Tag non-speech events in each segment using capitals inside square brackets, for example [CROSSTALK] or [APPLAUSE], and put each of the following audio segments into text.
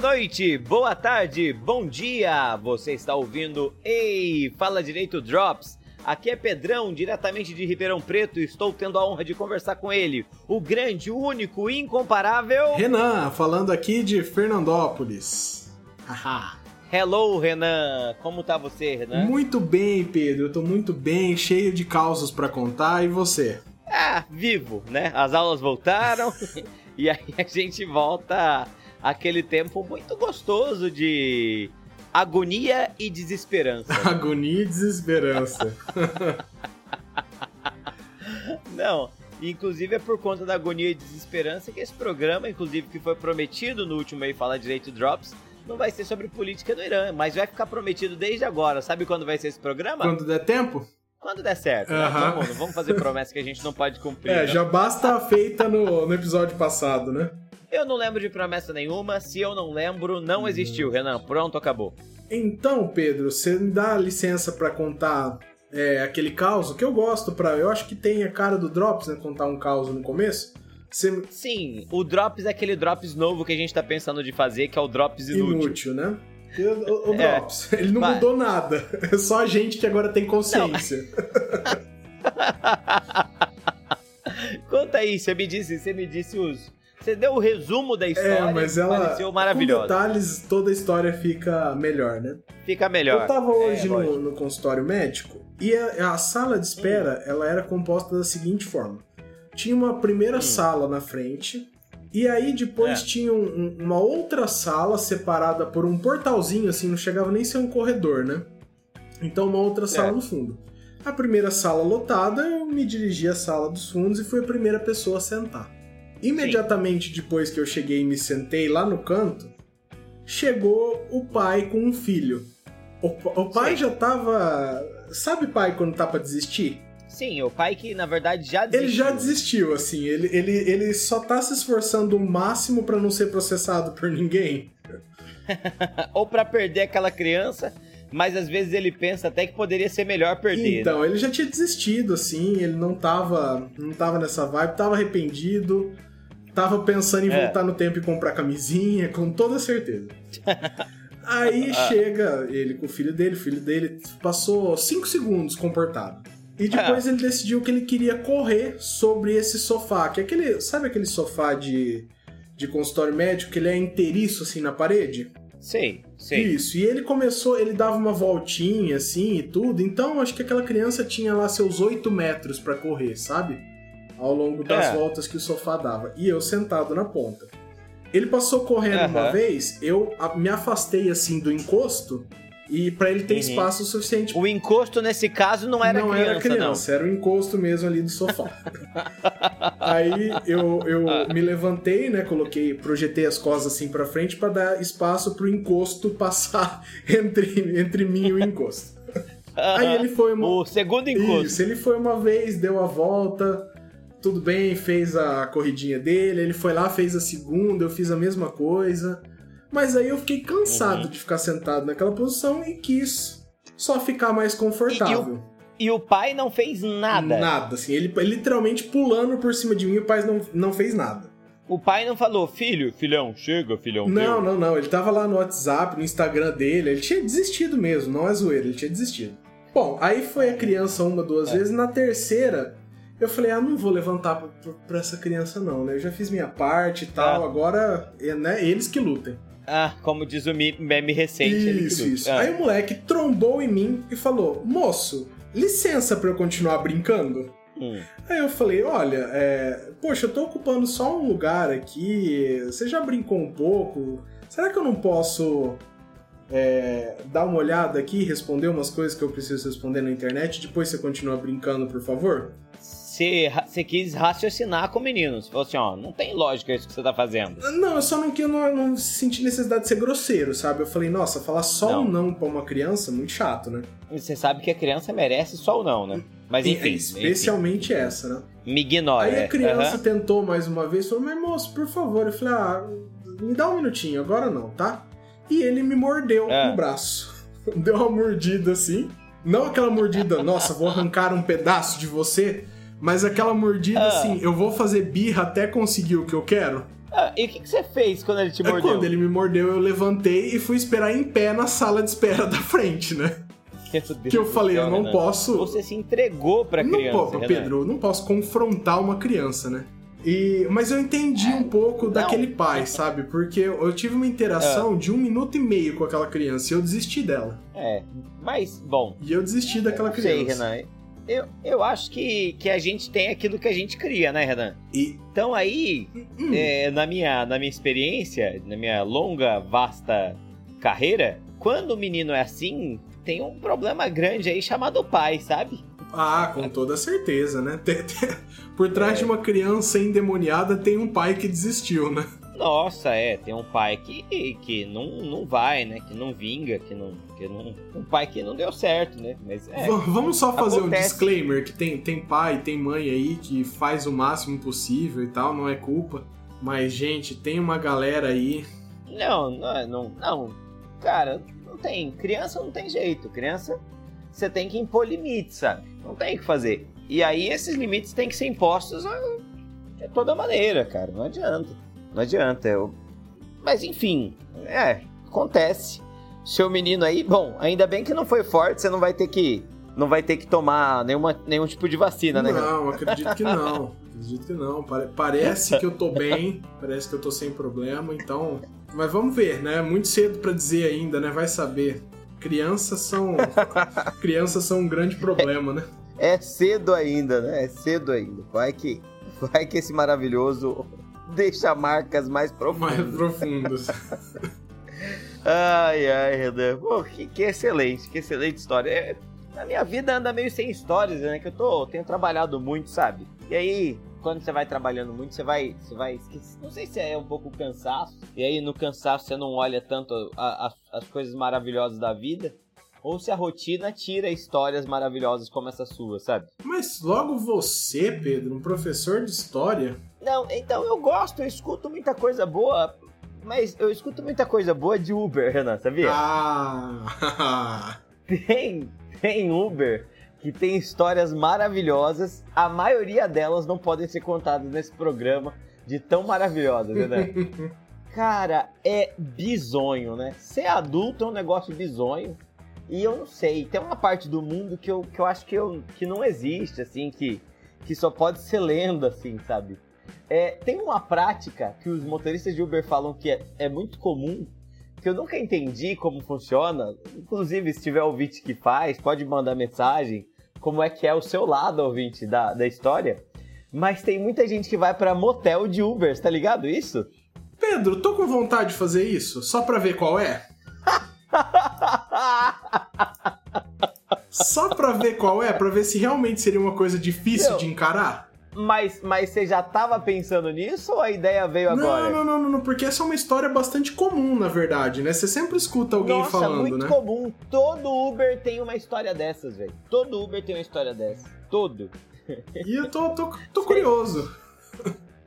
Boa noite, boa tarde, bom dia! Você está ouvindo Ei, Fala Direito Drops. Aqui é Pedrão, diretamente de Ribeirão Preto, e estou tendo a honra de conversar com ele, o grande, o único, incomparável. Renan, falando aqui de Fernandópolis. Haha. Hello, Renan. Como tá você, Renan? Muito bem, Pedro. Eu tô muito bem, cheio de causos para contar. E você? Ah, vivo, né? As aulas voltaram [LAUGHS] e aí a gente volta àquele tempo muito gostoso de agonia e desesperança. [LAUGHS] agonia e desesperança. [LAUGHS] Não, inclusive é por conta da agonia e desesperança que esse programa, inclusive que foi prometido no último aí Fala Direito Drops, não vai ser sobre política do Irã, mas vai ficar prometido desde agora. Sabe quando vai ser esse programa? Quando der tempo? Quando der certo. Né? Vamos, vamos, fazer promessa que a gente não pode cumprir. É, não. já basta a feita no, no episódio passado, né? Eu não lembro de promessa nenhuma. Se eu não lembro, não existiu, Renan. Pronto, acabou. Então, Pedro, você me dá licença para contar é, aquele caos que eu gosto para. Eu acho que tem a cara do Drops, né? Contar um caos no começo. Você... Sim, o Drops é aquele Drops novo que a gente tá pensando de fazer, que é o Drops inútil. Inútil, né? O, o, é. Drops, [LAUGHS] ele não Vai. mudou nada. É só a gente que agora tem consciência. [LAUGHS] Conta aí, você me disse, você me disse os. Você deu o resumo da história. É, mas ela. Pareceu maravilhosa. Com detalhes, toda a história fica melhor, né? Fica melhor. Eu tava hoje é, no, no, consultório médico e a, a sala de espera hum. ela era composta da seguinte forma: tinha uma primeira hum. sala na frente, e aí depois é. tinha um, uma outra sala separada por um portalzinho, assim, não chegava nem a ser um corredor, né? Então uma outra sala é. no fundo. A primeira sala lotada, eu me dirigi à sala dos fundos e fui a primeira pessoa a sentar. Imediatamente Sim. depois que eu cheguei e me sentei lá no canto, chegou o pai com um filho. O, o pai Sim. já tava. Sabe pai quando tá pra desistir? Sim, o pai que na verdade já desistiu. Ele já desistiu, assim. Ele, ele, ele só tá se esforçando o máximo para não ser processado por ninguém. [LAUGHS] Ou para perder aquela criança, mas às vezes ele pensa até que poderia ser melhor perder. Então, né? ele já tinha desistido, assim, ele não tava, não tava nessa vibe, tava arrependido, tava pensando em é. voltar no tempo e comprar camisinha, com toda certeza. [LAUGHS] Aí ah. chega ele com o filho dele, o filho dele passou 5 segundos comportado. E depois é. ele decidiu que ele queria correr sobre esse sofá, que é aquele, sabe aquele sofá de, de consultório médico que ele é inteiriço assim na parede? Sim, sim. Isso, e ele começou, ele dava uma voltinha assim e tudo, então acho que aquela criança tinha lá seus 8 metros para correr, sabe? Ao longo das é. voltas que o sofá dava. E eu sentado na ponta. Ele passou correndo uhum. uma vez, eu me afastei assim do encosto e para ele ter uhum. espaço suficiente. O encosto nesse caso não era não criança, era criança, não. era o encosto mesmo ali do sofá. [LAUGHS] Aí eu, eu me levantei, né, coloquei, projetei as costas assim para frente para dar espaço pro encosto passar [LAUGHS] entre, entre mim e o encosto. Aí ele foi uma... O segundo encosto. Isso, ele foi uma vez, deu a volta, tudo bem, fez a corridinha dele, ele foi lá, fez a segunda, eu fiz a mesma coisa. Mas aí eu fiquei cansado uhum. de ficar sentado naquela posição e quis só ficar mais confortável. E, e, o, e o, pai não fez nada? Nada, assim. Ele, literalmente pulando por cima de mim, o pai não, não fez nada. O pai não falou, filho, filhão, chega, filhão. Não, não, não. Ele tava lá no WhatsApp, no Instagram dele. Ele tinha desistido mesmo, não é zoeira, ele tinha desistido. Bom, aí foi a criança uma, duas é. vezes. Na terceira, eu falei, ah, não vou levantar pra, pra, essa criança não, né? Eu já fiz minha parte e tal, é. agora, né, eles que lutem. Ah, como diz o meme recente. Isso, isso. Ah. Aí o moleque trombou em mim e falou: Moço, licença pra eu continuar brincando? Hum. Aí eu falei: Olha, é... poxa, eu tô ocupando só um lugar aqui, você já brincou um pouco, será que eu não posso é, dar uma olhada aqui, responder umas coisas que eu preciso responder na internet, depois você continua brincando, por favor? Você, você quis raciocinar com o menino. Você falou assim, ó, não tem lógica isso que você tá fazendo. Não, eu só não, eu não, não senti necessidade de ser grosseiro, sabe? Eu falei, nossa, falar só não. um não pra uma criança, muito chato, né? Você sabe que a criança merece só o não, né? Mas enfim. especialmente enfim. essa, né? Me ignora. Aí a criança uhum. tentou mais uma vez, falou, mas moço, por favor. Eu falei, ah, me dá um minutinho, agora não, tá? E ele me mordeu é. no braço. [LAUGHS] Deu uma mordida assim. Não aquela mordida, nossa, vou arrancar um pedaço de você mas aquela mordida, ah. assim, eu vou fazer birra até conseguir o que eu quero. Ah, e o que, que, você fez quando ele te é, mordeu? Quando ele me mordeu, eu levantei e fui esperar em pé na sala de espera da frente, né? que eu falei, céu, eu não Renan. posso. Você se entregou pra criança. Não po... Pedro, eu não posso confrontar uma criança, né? E, mas eu entendi é, um pouco não. daquele pai, sabe? Porque eu tive uma interação é. de um minuto e meio com aquela criança e eu desisti dela. É, mas, bom. E eu desisti daquela criança. Sei, Renan. Eu, eu acho que, que a gente tem aquilo que a gente cria, né, Renan? E... Então aí, hum. é, na, minha, na minha experiência, na minha longa, vasta carreira, quando o menino é assim, tem um problema grande aí chamado pai, sabe? Ah, com toda certeza, né? Por trás é. de uma criança endemoniada tem um pai que desistiu, né? Nossa, é, tem um pai que, que não, não vai, né? Que não vinga, que não, que não. Um pai que não deu certo, né? Mas é, Vamos só fazer acontece. um disclaimer: que tem, tem pai, tem mãe aí que faz o máximo possível e tal, não é culpa. Mas, gente, tem uma galera aí. Não, não, não, não. Cara, tem. Criança não tem jeito. Criança, você tem que impor limites, sabe? Não tem o que fazer. E aí esses limites têm que ser impostos de toda maneira, cara. Não adianta. Não adianta. Eu... Mas enfim, é, acontece. Seu menino aí, bom, ainda bem que não foi forte, você não vai ter que não vai ter que tomar nenhuma, nenhum tipo de vacina, né? Não, acredito que não. acredito que não. Parece que eu tô bem, parece que eu tô sem problema, então mas vamos ver, né? Muito cedo para dizer ainda, né? Vai saber. Crianças são [LAUGHS] crianças são um grande problema, né? É cedo ainda, né? É cedo ainda. Vai que vai que esse maravilhoso deixa marcas mais profundas. Mais profundas. [LAUGHS] ai, ai, Renan. Pô, que, que, excelente, que excelente história. É, a minha vida anda meio sem histórias, né? Que eu tô, tenho trabalhado muito, sabe? E aí, quando você vai trabalhando muito, você vai, você vai esquecer. Não sei se é um pouco cansaço. E aí no cansaço você não olha tanto a, a, as coisas maravilhosas da vida. Ou se a rotina tira histórias maravilhosas como essa sua, sabe? Mas logo você, Pedro, um professor de história. Não, então eu gosto, eu escuto muita coisa boa. Mas eu escuto muita coisa boa de Uber, Renan, sabia? Ah! [LAUGHS] tem, tem Uber que tem histórias maravilhosas. A maioria delas não podem ser contadas nesse programa de tão maravilhosas, né? [LAUGHS] Cara, é bizonho, né? Ser adulto é um negócio bizonho. E eu não sei, tem uma parte do mundo que eu, que eu acho que, eu, que não existe, assim, que, que só pode ser lenda, assim, sabe? É, tem uma prática que os motoristas de Uber falam que é, é muito comum, que eu nunca entendi como funciona. Inclusive, se tiver ouvinte que faz, pode mandar mensagem como é que é o seu lado, ouvinte, da, da história. Mas tem muita gente que vai para motel de Uber, tá ligado isso? Pedro, tô com vontade de fazer isso, só pra ver qual é. [LAUGHS] só pra ver qual é, pra ver se realmente seria uma coisa difícil Meu, de encarar. Mas, mas você já tava pensando nisso ou a ideia veio agora? Não, não, não, não, porque essa é uma história bastante comum, na verdade, né? Você sempre escuta alguém Nossa, falando, muito né? muito comum. Todo Uber tem uma história dessas, velho. Todo Uber tem uma história dessa. Todo. E eu tô, tô, tô curioso.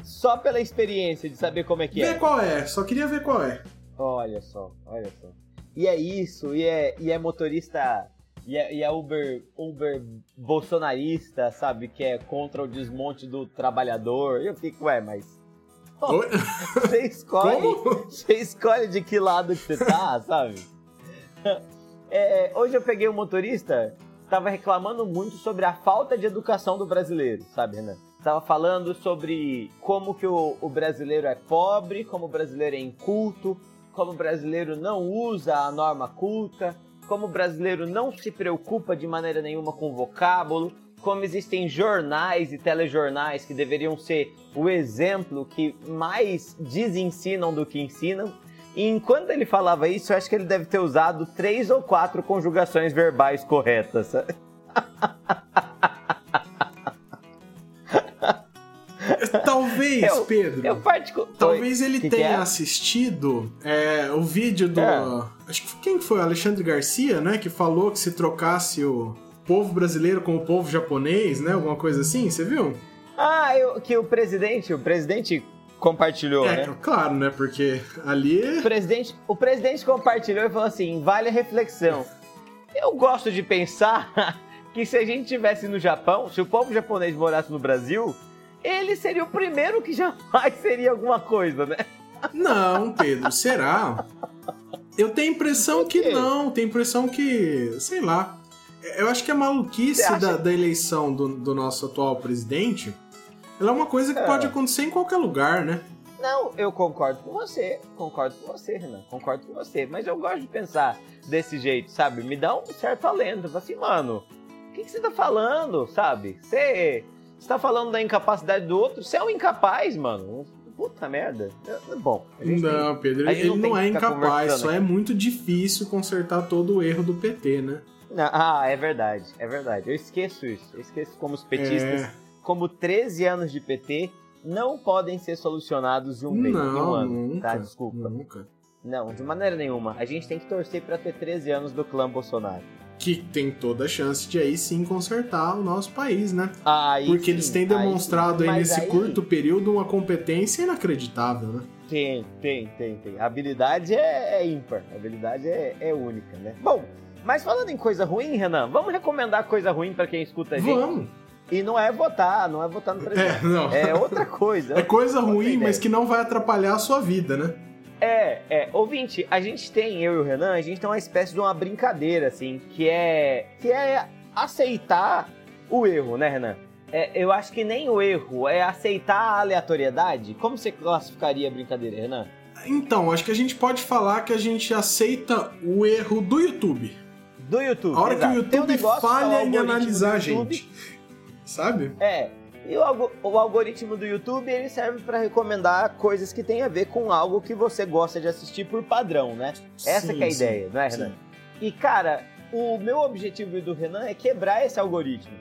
Só pela experiência de saber como é que Vê é. Ver qual é, só queria ver qual é. Olha só, olha só. E é isso, e é, e é motorista e é, e é Uber, Uber bolsonarista, sabe? Que é contra o desmonte do trabalhador. Eu fico, ué, mas. [LAUGHS] você escolhe. Como? Você escolhe de que lado que você tá, [LAUGHS] sabe? É, hoje eu peguei um motorista, tava reclamando muito sobre a falta de educação do brasileiro, sabe, Renan? Tava falando sobre como que o, o brasileiro é pobre, como o brasileiro é inculto, como o brasileiro não usa a norma culta, como o brasileiro não se preocupa de maneira nenhuma com vocábulo, como existem jornais e telejornais que deveriam ser o exemplo que mais desensinam do que ensinam. E enquanto ele falava isso, eu acho que ele deve ter usado três ou quatro conjugações verbais corretas. [LAUGHS] Talvez, eu, Pedro. Eu particu... Talvez ele que tenha que é? assistido é, o vídeo do. É. Acho que quem foi? Alexandre Garcia, né? Que falou que se trocasse o povo brasileiro com o povo japonês, né? Alguma coisa assim, você viu? Ah, eu, que o presidente, o presidente compartilhou, é, né? Claro, né? Porque ali. O presidente, o presidente compartilhou e falou assim: vale a reflexão. Eu gosto de pensar [LAUGHS] que se a gente tivesse no Japão, se o povo japonês morasse no Brasil, ele seria o primeiro que jamais seria alguma coisa, né? Não, Pedro, será? Eu tenho a impressão que não, tenho a impressão que, sei lá. Eu acho que a maluquice da, da, eleição do, do, nosso atual presidente ela é uma coisa que é. pode acontecer em qualquer lugar, né? Não, eu concordo com você, concordo com você, Renan, concordo com você. Mas eu gosto de pensar desse jeito, sabe? Me dá um certo alento. Assim, mano, o que, que, você tá falando, sabe? Você, você tá falando da incapacidade do outro? Você é um incapaz, mano. Puta merda. É, bom. Não, tem, Pedro, ele não, não é incapaz, só é muito difícil consertar todo o erro do PT, né? Ah, é verdade, é verdade. Eu esqueço isso. Eu esqueço como os petistas, é... como 13 anos de PT, não podem ser solucionados de um mês, de um ano, nunca, tá? Desculpa. Nunca. Não, de maneira nenhuma. A gente tem que torcer para ter 13 anos do clã Bolsonaro que tem toda a chance de aí sim consertar o nosso país, né? Aí Porque sim, eles têm demonstrado aí, aí nesse aí... curto período uma competência inacreditável, né? Tem, tem, tem, tem. A habilidade é, é ímpar, a habilidade é, é, única, né? Bom, mas falando em coisa ruim, Renan, vamos recomendar coisa ruim para quem escuta a gente? Vamos! E não é votar, não é votar no presidente. É, não. é outra coisa. É coisa ruim, mas que não vai atrapalhar a sua vida, né? É, é. Ouvinte, a gente tem, eu e o Renan, a gente tem uma espécie de uma brincadeira, assim, que é. que é aceitar o erro, né, Renan? É, eu acho que nem o erro, é aceitar a aleatoriedade. Como você classificaria a brincadeira, Renan? Então, acho que a gente pode falar que a gente aceita o erro do YouTube. Do YouTube. A hora exato. que o YouTube um falha em analisar a gente. Sabe? É, e o, o, algoritmo do YouTube ele serve para recomendar coisas que tem a ver com algo que você gosta de assistir por padrão, né? Essa sim, que é a sim, ideia, não é, Renan? Sim. E cara, o meu objetivo e do Renan é quebrar esse algoritmo.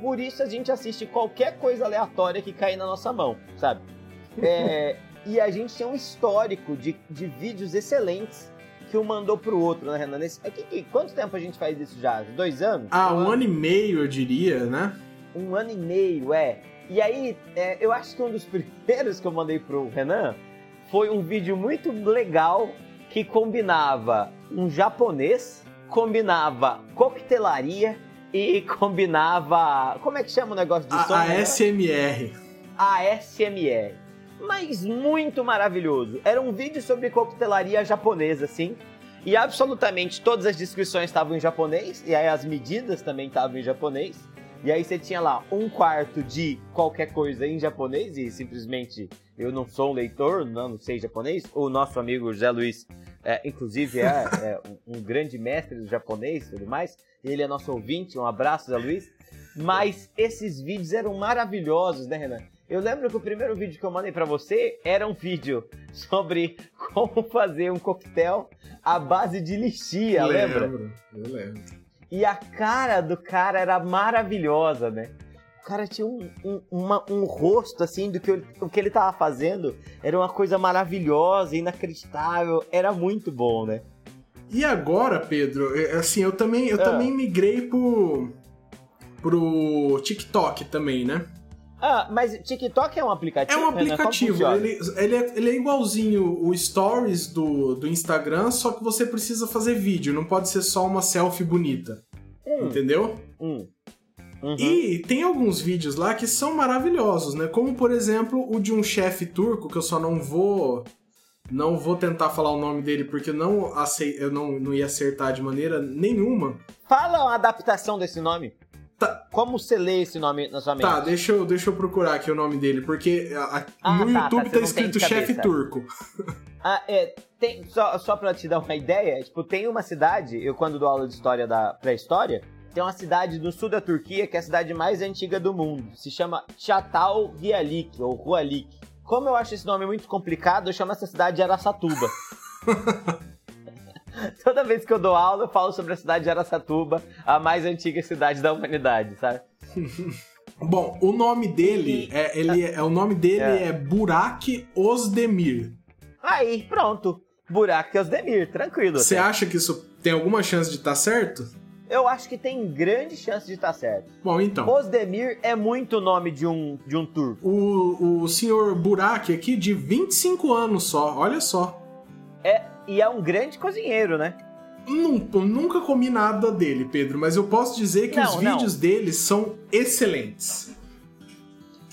Por isso a gente assiste qualquer coisa aleatória que cair na nossa mão, sabe? [LAUGHS] É, e a gente tem um histórico de, de vídeos excelentes que um mandou pro outro, né, Renan? Nesse, aqui, quanto tempo a gente faz isso já? Dois anos? Ah, um, um ano e meio, eu diria, né? Um ano e meio, é. E aí, é, eu acho que um dos [LAUGHS] primeiros que eu mandei pro Renan foi um vídeo muito legal que combinava um japonês, combinava coquetelaria e [LAUGHS] combinava. Como é que chama o negócio de som? A SMR. A SMR. Mas muito maravilhoso. Era um vídeo sobre coquetelaria japonesa, assim. E absolutamente todas as descrições estavam em japonês, e aí as medidas também estavam em japonês. E aí você tinha lá um quarto de qualquer coisa em japonês e simplesmente eu não sou um leitor, não, não sei japonês. O nosso amigo José Luiz, é, inclusive, é, é um, grande mestre do japonês e tudo mais. Ele é nosso ouvinte, um abraço, Zé Luiz. Mas esses vídeos eram maravilhosos, né, Renan? Eu lembro que o primeiro vídeo que eu mandei para você era um vídeo sobre [LAUGHS] como fazer um coquetel à base de lixia, lembra? Eu lembro, eu lembro. E a cara do cara era maravilhosa, né? O cara tinha um, um, uma, um rosto, assim, do que ele, o que ele tava fazendo. Era uma coisa maravilhosa, inacreditável. Era muito bom, né? E agora, Pedro, é, assim, eu também, eu ah. também migrei pro, pro TikTok também, né? Ah, mas TikTok é um aplicativo? É um aplicativo. Ele, ele, é, ele é igualzinho o Stories do, do Instagram, só que você precisa fazer vídeo, não pode ser só uma selfie bonita. Hum. Entendeu? Hum. Uhum. E tem alguns vídeos lá que são maravilhosos, né? Como, por exemplo, o de um chefe turco, que eu só não vou não vou tentar falar o nome dele porque não eu não, não ia acertar de maneira nenhuma. Fala uma adaptação desse nome. Tá. Como você lê esse nome na sua mente? Tá, deixa eu, deixa eu procurar aqui o nome dele, porque a, ah, no tá, tá YouTube tá, tá escrito chefe turco. [LAUGHS] Ah, é, tem, só, só pra te dar uma ideia, tipo, tem uma cidade, eu quando dou aula de história da pré-história, tem uma cidade no sul da Turquia que é a cidade mais antiga do mundo. Se chama Chatal Gialik, ou Rualik. Como eu acho esse nome muito complicado, eu chamo essa cidade de Aracatuba. [LAUGHS] [LAUGHS] Toda vez que eu dou aula, eu falo sobre a cidade de Aracatuba, a mais antiga cidade da humanidade, sabe? [LAUGHS] Bom, o nome dele é, ele é, o nome dele é, é Burak Ozdemir. Aí, pronto. Burak Ozdemir, tranquilo. Você acha que isso tem alguma chance de estar tá certo? Eu acho que tem grande chance de estar tá certo. Bom, então. Ozdemir é muito nome de um, de um turco. O, o senhor Burak aqui, de 25 anos só, olha só. É, e é um grande cozinheiro, né? Nunca, comi nada dele, Pedro, mas eu posso dizer que não, os vídeos não. dele são excelentes.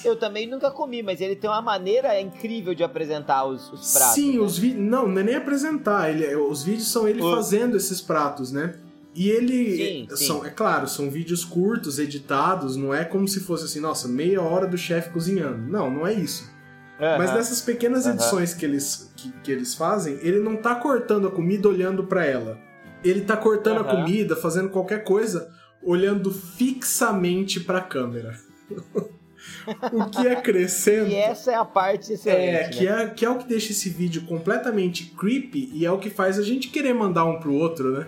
Eu também nunca comi, mas ele tem uma maneira incrível de apresentar os, os pratos. Sim, né? os vídeos. Não, não é nem apresentar. Ele, os vídeos são ele O- fazendo esses pratos, né? E ele. Sim, sim. são, é claro, são vídeos curtos, editados, não é como se fosse assim, nossa, meia hora do chefe cozinhando. Não, não é isso. Mas nessas pequenas edições que eles, que, que eles fazem, ele não tá cortando a comida olhando pra ela. Ele tá cortando a Aham. comida, fazendo qualquer coisa, olhando fixamente pra câmera. [LAUGHS] o que acrescenta. E essa é a parte excelente. É, né? que é, que é o que deixa esse vídeo completamente creepy e é o que faz a gente querer mandar um pro outro, né?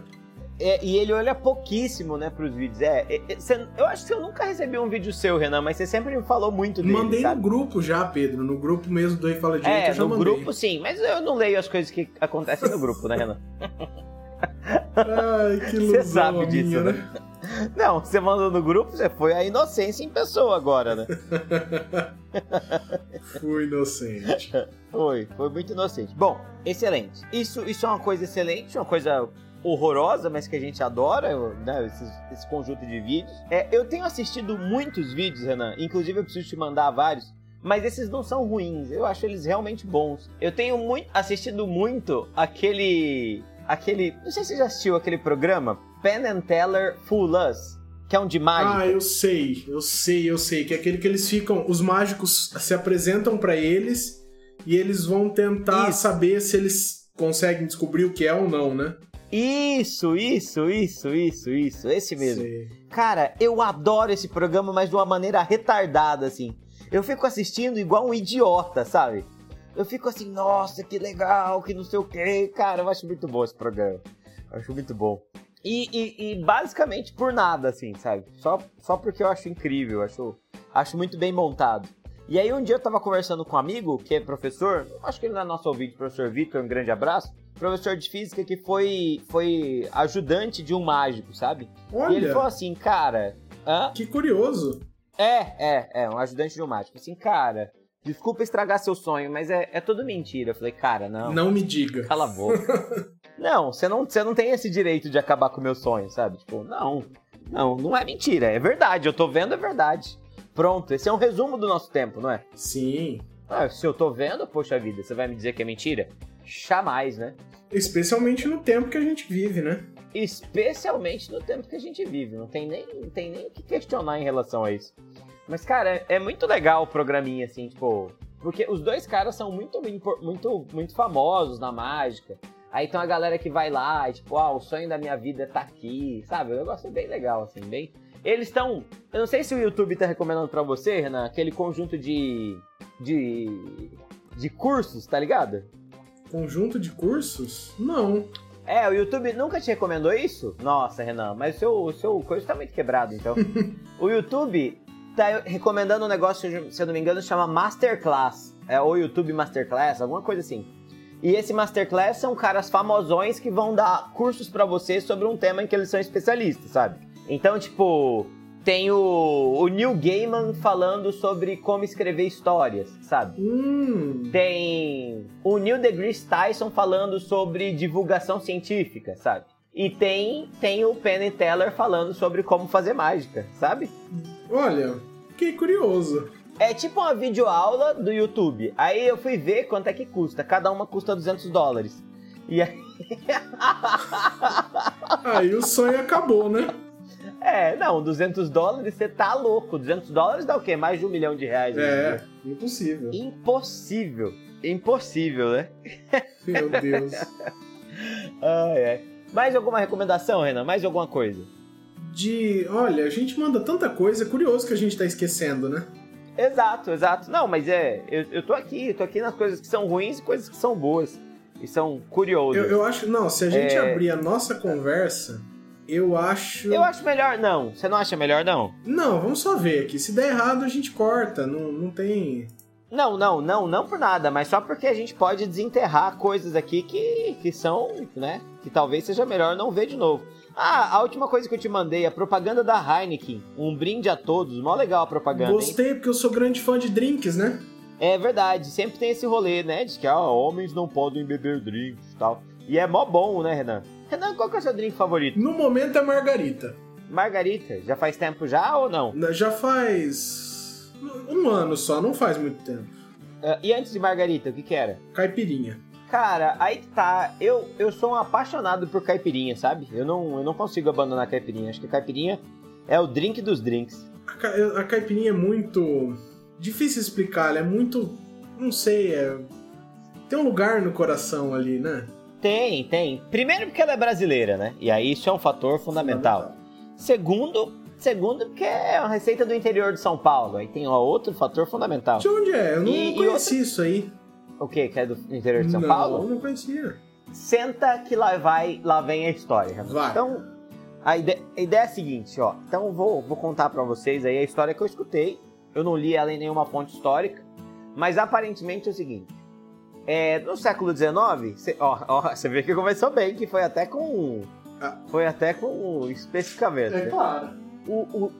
É, e ele olha pouquíssimo, né, pros vídeos. É, é, é, cê- eu acho que eu nunca recebi um vídeo seu, Renan, mas você sempre me falou muito dele, Mandei sabe? no grupo já, Pedro. No grupo mesmo do Ei Fala Direito É, eu já no mandei. grupo sim, mas eu não leio as coisas que acontecem no grupo, né, Renan? Ai, que Você sabe disso, minha, né? né? Não, você mandou no grupo, você foi a inocência em pessoa agora, né? [LAUGHS] Fui inocente. Foi, foi muito inocente. Bom, excelente. Isso, isso é uma coisa excelente, uma coisa horrorosa, mas que a gente adora, né? Esse, esse conjunto de vídeos. É, eu tenho assistido muitos vídeos, Renan. Inclusive, eu preciso te mandar vários. Mas esses não são ruins, eu acho eles realmente bons. Eu tenho muito, assistido muito aquele. aquele. Não sei se você já assistiu aquele programa, Penn and Teller Fool Us, que é um de mágica. Ah, eu sei, eu sei, eu sei. Que é aquele que eles ficam. Os mágicos se apresentam pra eles e eles vão tentar Isso. saber se eles conseguem descobrir o que é ou não, né? Isso, isso, isso, isso, isso. Esse mesmo. Sei. Cara, eu adoro esse programa, mas de uma maneira retardada, assim. Eu fico assistindo igual um idiota, sabe? Eu fico assim, nossa, que legal, que não sei o que. Cara, eu acho muito bom esse programa. Eu acho muito bom. E, e- e basicamente por nada, assim, sabe? Só, só porque eu acho incrível, eu acho, acho muito bem montado. E aí um dia eu tava conversando com um amigo, que é professor, acho que ele não é nosso ouvinte, professor Vitor, um grande abraço. Professor de física que foi, foi ajudante de um mágico, sabe? E ele falou Olha, assim, cara. Hã? que curioso. É, é, é, um ajudante de um mágico. Assim, cara, desculpa estragar seu sonho, mas é, é tudo mentira. Eu falei, cara, não. Não me diga. Cala a boca. [LAUGHS] não, você não, você não tem esse direito de acabar com o meu sonho, sabe? Tipo, não. Não, não é mentira, é verdade. Eu tô vendo, é verdade. Pronto, esse é um resumo do nosso tempo, não é? Sim. Ah, se eu tô vendo, poxa vida, você vai me dizer que é mentira? Jamais, né? Especialmente no tempo que a gente vive, né? Especialmente no tempo que a gente vive. Não tem nem, não tem nem o que questionar em relação a isso. Mas, cara, é, é muito legal o programinha, assim, tipo. Porque os dois caras são muito, muito, muito famosos na mágica. Aí tem uma galera que vai lá e, tipo, ah, o sonho da minha vida tá aqui, sabe? O negócio é bem legal, assim, bem. Eles estão. Eu não sei se o YouTube tá recomendando pra você, Renan, aquele conjunto de. de. de cursos, tá ligado? Conjunto de cursos? Não. É, o YouTube nunca te recomendou isso? Nossa, Renan, mas o seu, o seu coisa tá muito quebrado, então. [LAUGHS] o YouTube tá recomendando um negócio, se eu não me engano, chama Masterclass. É, ou YouTube Masterclass, alguma coisa assim. E esse Masterclass são caras famosões que vão dar cursos pra você sobre um tema em que eles são especialistas, sabe? Então, tipo, tem o, o Neil Gaiman falando sobre como escrever histórias, sabe? Hum. Tem o Neil deGrasse Tyson falando sobre divulgação científica, sabe? E tem, tem o Penn Teller falando sobre como fazer mágica, sabe? Olha, fiquei curioso. É tipo uma videoaula do YouTube. Aí eu fui ver quanto é que custa. Cada uma custa 200 dólares. E aí... [LAUGHS] Aí o sonho acabou, né? É, não, 200 dólares você tá louco. 200 dólares dá o quê? Mais de um milhão de reais. em É, impossível. Impossível. Impossível, né? Meu Deus. [LAUGHS] Ah, é. Mais alguma recomendação, Renan? Mais alguma coisa? De. Olha, a gente manda tanta coisa, é curioso que a gente tá esquecendo, né? Exato, exato. Não, mas é. Eu, eu tô aqui, eu tô aqui nas coisas que são ruins e coisas que são boas. E são curiosas. Eu, eu acho. Não, se a gente É. abrir a nossa conversa, eu acho. Eu acho melhor não. Você não acha melhor não? Não, vamos só ver aqui. Se der errado, a gente corta. Não, não tem. Não, não, não, não por nada, mas só porque a gente pode desenterrar coisas aqui que, que são, né? Que talvez seja melhor não ver de novo. Ah, a última coisa que eu te mandei, a propaganda da Heineken. Um brinde a todos. Mó legal a propaganda, hein? Gostei porque eu sou grande fã de drinks, né? É verdade, sempre tem esse rolê, né? De que ah, homens não podem beber drinks e tal. E é mó bom, né, Renan? Renan, qual que é o seu drink favorito? No momento é margarita. Margarita, já faz tempo já ou não? Já faz. Um ano só, não faz muito tempo. Uh, e antes de Margarita, o que que era? Caipirinha. Cara, aí que tá. Eu, eu sou um apaixonado por caipirinha, sabe? Eu não, eu não consigo abandonar caipirinha. Acho que a caipirinha é o drink dos drinks. A, ca a caipirinha é muito. Difícil explicar, ela é muito. Não sei, é. Tem um lugar no coração ali, né? Tem, tem. Primeiro porque ela é brasileira, né? E aí isso é um fator fundamental. fundamental. Segundo, segundo porque é uma receita do interior de São Paulo. Aí tem outro fator fundamental. De onde é? Eu não e, conheci outra... isso aí. O que? Que é do interior de São não, Paulo? Não, não conhecia. Senta que lá vai, lá vem a história. Vai. Então, a ideia, a ideia é a seguinte, ó. Então vou, vou contar para vocês aí a história que eu escutei. Eu não li ela em nenhuma fonte histórica, mas aparentemente é o seguinte. É, no século XIX, cê, ó, ó, você vê que começou bem, que foi até com. Ah. Foi até com especificamente. É claro. O, o,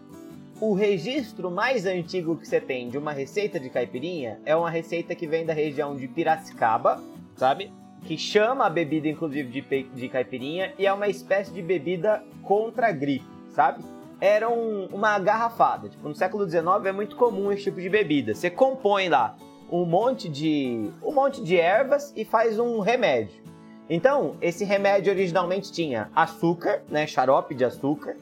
o registro mais antigo que você tem de uma receita de caipirinha é uma receita que vem da região de Piracicaba, sabe? Que chama a bebida, inclusive, de, de caipirinha e é uma espécie de bebida contra a gripe, sabe? Era um, uma garrafada. Tipo, no século XIX é muito comum esse tipo de bebida. Você compõe lá um monte de um monte de ervas e faz um remédio. Então, esse remédio originalmente tinha açúcar, né, xarope de açúcar,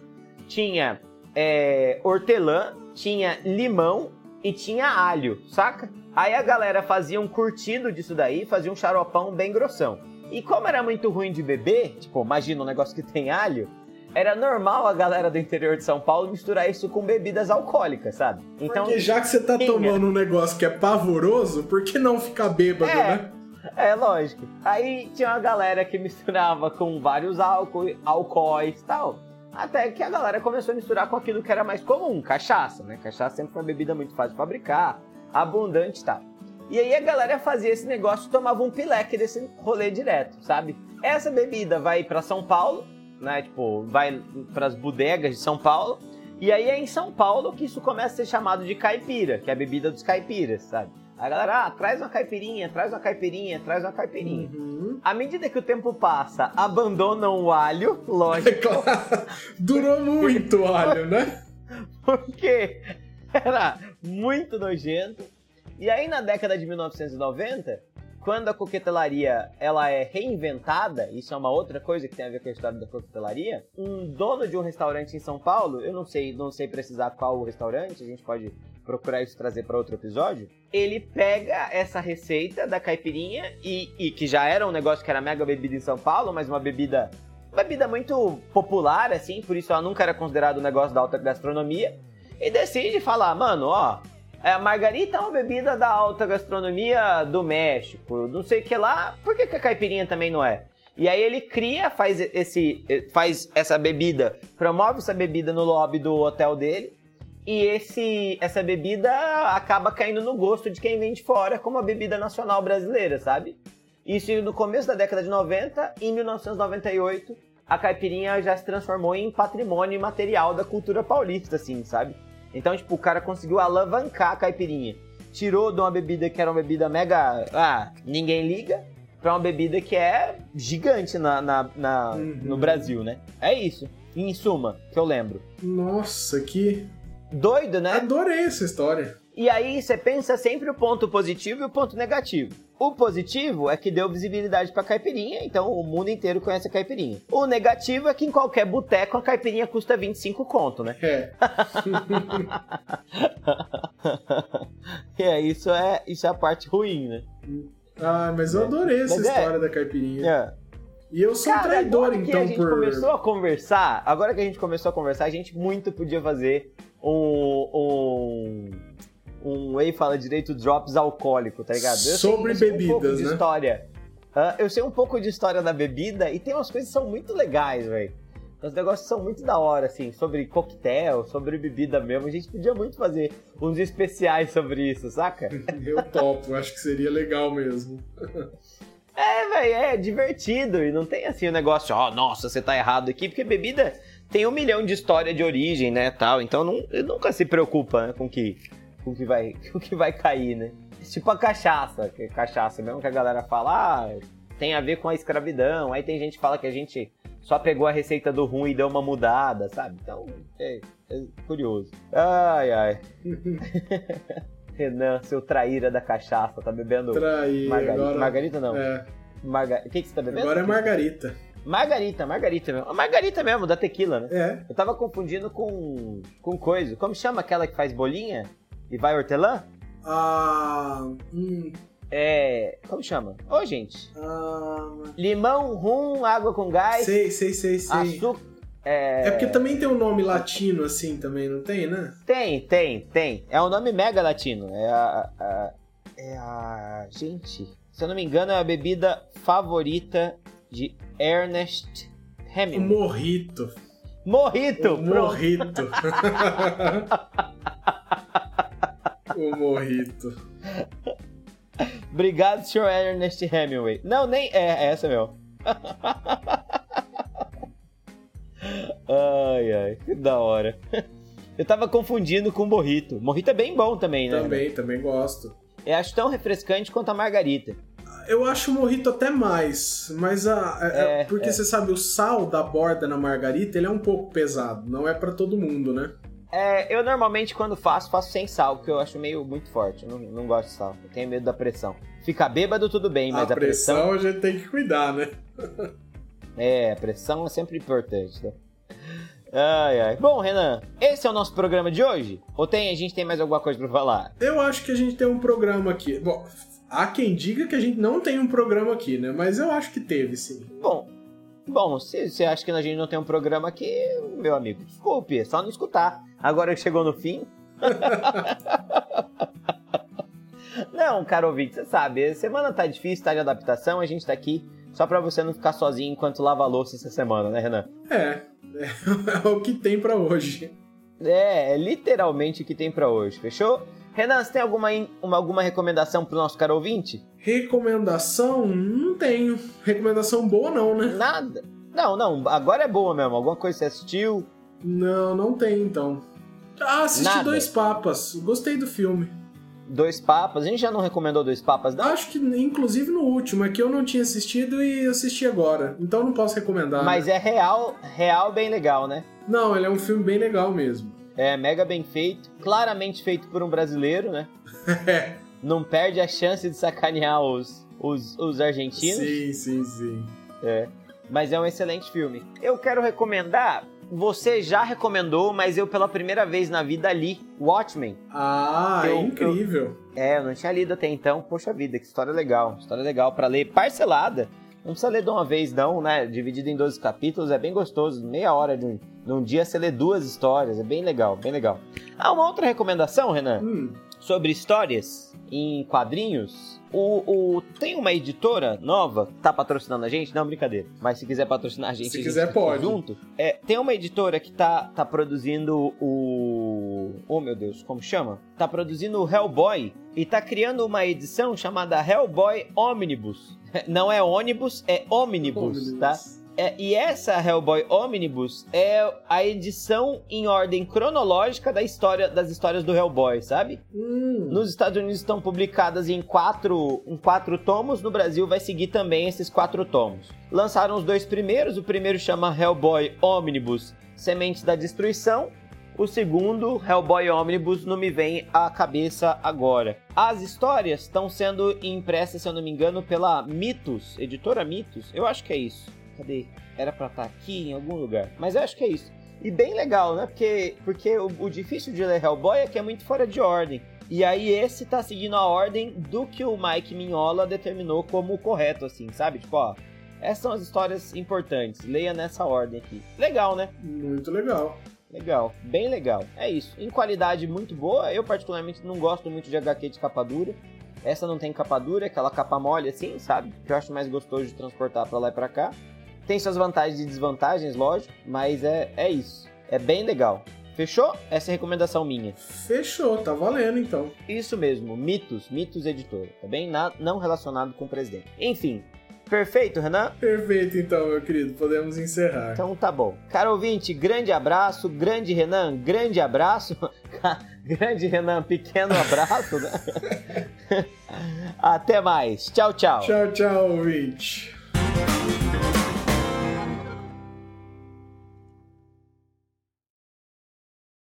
tinha é, hortelã, tinha limão e tinha alho, saca? Aí a galera fazia um curtido disso daí, fazia um xaropão bem grossão. E como era muito ruim de beber, tipo, imagina um negócio que tem alho, era normal a galera do interior de São Paulo misturar isso com bebidas alcoólicas, sabe? Então, Porque já que você tá tinha... tomando um negócio que é pavoroso, por que não ficar bêbado, é, né? É, lógico. Aí tinha uma galera que [LAUGHS] misturava com vários álcool, alcoóis e tal. Até que a galera começou a misturar com aquilo que era mais comum, cachaça, né? Cachaça sempre foi uma bebida muito fácil de fabricar, abundante e tal. E aí a galera fazia esse negócio e tomava um pileque desse rolê direto, sabe? Essa bebida vai para São Paulo, né? Tipo, vai para as bodegas de São Paulo. E aí é em São Paulo que isso começa a ser chamado de caipira, que é a bebida dos caipiras, sabe? A galera, ah, traz uma caipirinha, traz uma caipirinha, traz uma caipirinha. Uhum. À medida que o tempo passa, abandonam o alho, lógico. É claro. [LAUGHS] Durou muito o alho, né? [LAUGHS] Porque era muito nojento. E aí na década de 1990, quando a coquetelaria ela é reinventada, isso é uma outra coisa que tem a ver com a história da coquetelaria, um dono de um restaurante em São Paulo, eu não sei, não sei precisar qual o restaurante, a gente pode procurar isso trazer para outro episódio. Ele pega essa receita da caipirinha e, e que já era um negócio que era mega bebida em São Paulo, mas uma bebida uma bebida muito popular assim, por isso ela nunca era considerada um negócio da alta gastronomia. E decide falar, mano, ó, a margarita é uma bebida da alta gastronomia do México, não sei o que lá, por que, que a caipirinha também não é? E aí ele cria, faz, esse, faz essa bebida, promove essa bebida no lobby do hotel dele, e esse, essa bebida acaba caindo no gosto de quem vem de fora como a bebida nacional brasileira, sabe? Isso no começo da década de 90, em 1998, a caipirinha já se transformou em patrimônio imaterial da cultura paulista, assim, sabe? Então, tipo, o cara conseguiu alavancar a caipirinha. Tirou de uma bebida que era uma bebida mega. Ah, ninguém liga. Pra uma bebida que é gigante na, na, na uhum. no Brasil, né? É isso. Em suma, que eu lembro. Nossa, que. Doido, né? Adorei essa história. E aí você pensa sempre o ponto positivo e o ponto negativo. O positivo é que deu visibilidade pra caipirinha, então o mundo inteiro conhece a caipirinha. O negativo é que em qualquer boteco a caipirinha custa 25 conto, né? É. [LAUGHS] é, isso é, isso é a parte ruim, né? Ah, mas eu adorei essa mas é. história é... da caipirinha. É. E eu sou Cara, um traidor, agora então, que a gente por... começou a conversar, agora que a gente começou a conversar, a gente muito podia fazer um, um um Ei Fala Direito Drops alcoólico, tá ligado? Eu Sobre sei, eu bebidas, um pouco de né? história. Uh, eu sei um pouco de história da bebida e tem umas coisas que são muito legais, velho. Os negócios são muito da hora, assim, sobre coquetel, sobre bebida mesmo. A gente podia muito fazer uns especiais sobre isso, saca? [LAUGHS] Eu topo, acho que seria legal mesmo. [LAUGHS] É, velho, é divertido e não tem assim o negócio, ó, oh, nossa, você tá errado aqui, porque bebida tem um milhão de história de origem, né, tal. Então não, nunca se preocupa né, com que com que vai, [LAUGHS] com que vai cair, né? Tipo a cachaça, que é cachaça mesmo que a galera fala, ah, tem a ver com a escravidão. Aí tem gente que fala que a gente só pegou a receita do ruim e deu uma mudada, sabe? Então, é, é curioso. Ai, ai. [LAUGHS] Renan, seu traíra da cachaça, tá bebendo Traí, margarita? agora... Margarita não. É, Marga... O que, que você tá bebendo? agora é margarita. Margarita, margarita mesmo. A margarita mesmo, da tequila, né? É, Eu tava confundindo com. com coisa. Como chama aquela que faz bolinha e vai hortelã? a... Hum, É. Como chama? Ô, gente. a... Limão, rum, água com gás, Sei, sei, sei, sei. açúcar. É... É porque também tem um nome latino assim também, não tem, né? Tem, tem, tem. É um nome mega latino. É a, a- É a. Gente. Se eu não me engano, é a bebida favorita de Ernest Hemingway. morrito. Morrito! O morrito. [LAUGHS] o morrito. [LAUGHS] Obrigado, Sr. Ernest Hemingway. Não, nem. É, é essa mesmo. [LAUGHS] ai, ai, que da hora. Eu tava confundindo com morrito. Morrito é bem bom também, né? Também, também gosto. Eu acho tão refrescante quanto a margarita. Eu acho o morrito até mais, mas a, é- é É, porque é. você sabe, o sal da borda na margarita, ele é um pouco pesado, não é pra todo mundo, né? É, eu normalmente quando faço, faço sem sal, porque eu acho meio muito forte. Eu não, não gosto de sal. Eu tenho medo da pressão. Ficar bêbado, tudo bem, mas a a, pressão. pressão a gente tem que cuidar, né? [LAUGHS] É, a pressão é sempre importante, né? Ai, ai. Bom, Renan, esse é o nosso programa de hoje? Ou tem, a gente tem mais alguma coisa pra falar? Eu acho que a gente tem um programa aqui. Bom, há quem diga que a gente não tem um programa aqui, né? Mas eu acho que teve, sim. Bom, bom, se você acha que a gente não tem um programa aqui, meu amigo, desculpe, é só não escutar. Agora que chegou no fim. [LAUGHS] não, caro ouvinte, você sabe, a semana tá difícil, tá de adaptação, a gente tá aqui só pra você não ficar sozinho enquanto lava a louça essa semana, né, Renan? É, é [LAUGHS] o que tem pra hoje. É, é literalmente o que tem pra hoje, fechou? Renan, você tem alguma, uma, alguma recomendação pro nosso caro ouvinte? Recomendação? Não tenho. Recomendação boa, não, né? Nada. Não, não, agora é boa mesmo. Alguma coisa você assistiu? Não, não tem, então. Ah, assisti Nada. Dois Papas. Gostei do filme. Dois Papas. A gente já não recomendou Dois Papas, não? Acho que, inclusive, no último. É que eu não tinha assistido e assisti agora. Então não posso recomendar. Mas né? é real, real bem legal, né? Não, ele é um filme bem legal mesmo. É mega bem feito. Claramente feito por um brasileiro, né? É, [LAUGHS] Não perde a chance de sacanear os, os, os argentinos. sim, sim, sim. É. Mas é um excelente filme. Eu quero recomendar. Você já recomendou, mas eu pela primeira vez na vida li Watchmen. Ah, Eu- é incrível. É, eu não tinha lido até então. Poxa vida, que história legal. História legal pra ler parcelada. Não precisa ler de uma vez, não, né? Dividido em 12 capítulos, é bem gostoso. Meia hora de um, num dia você lê duas histórias. É bem legal, bem legal. Ah, uma outra recomendação, Renan, Hum, sobre histórias em quadrinhos. O, o- tem uma editora nova que tá patrocinando a gente? Não, brincadeira. Mas se quiser patrocinar a gente, Se a gente quiser, pode. Junto. É, tem uma editora que tá, tá produzindo o. Oh meu Deus, como chama? Tá produzindo o Hellboy e tá criando uma edição chamada Hellboy Omnibus. [LAUGHS] Não é ônibus, é Omnibus, Omnibus. tá? É, e essa Hellboy Omnibus é a edição em ordem cronológica da história das histórias do Hellboy, sabe? hum. Nos Estados Unidos estão publicadas em quatro, em quatro tomos, no Brasil vai seguir também esses quatro tomos. Lançaram os dois primeiros, o primeiro chama Hellboy Omnibus Sementes da Destruição, o segundo, Hellboy Omnibus, não me vem à cabeça agora. As histórias estão sendo impressas, se eu não me engano, pela Mitos, editora Mitos, eu acho que é isso. Cadê? Era pra estar aqui em algum lugar, mas eu acho que é isso. E bem legal, né? Porque, porque o, o difícil de ler Hellboy é que é muito fora de ordem. E aí esse tá seguindo a ordem do que o Mike Mignola determinou como o correto, assim, sabe? Tipo, ó, essas são as histórias importantes, leia nessa ordem aqui. Legal, né? Muito legal. Legal, bem legal. É isso. Em qualidade muito boa, eu particularmente não gosto muito de HQ de capa dura. Essa não tem capa dura, é aquela capa mole assim, sabe? Que eu acho mais gostoso de transportar pra lá e pra cá. Tem suas vantagens e desvantagens, lógico, mas é, é isso. É bem legal. Fechou? Essa é a recomendação minha. Fechou, tá valendo então. Isso mesmo, Mitos, Mitos Editora, tá bem? Na, não relacionado com o presidente. Enfim, perfeito, Renan? Perfeito então, meu querido, podemos encerrar. Então tá bom. Caro ouvinte, grande abraço, grande Renan, grande abraço. [LAUGHS] grande Renan, pequeno abraço, né? [LAUGHS] Até mais. Tchau, tchau. Tchau, tchau, ouvinte.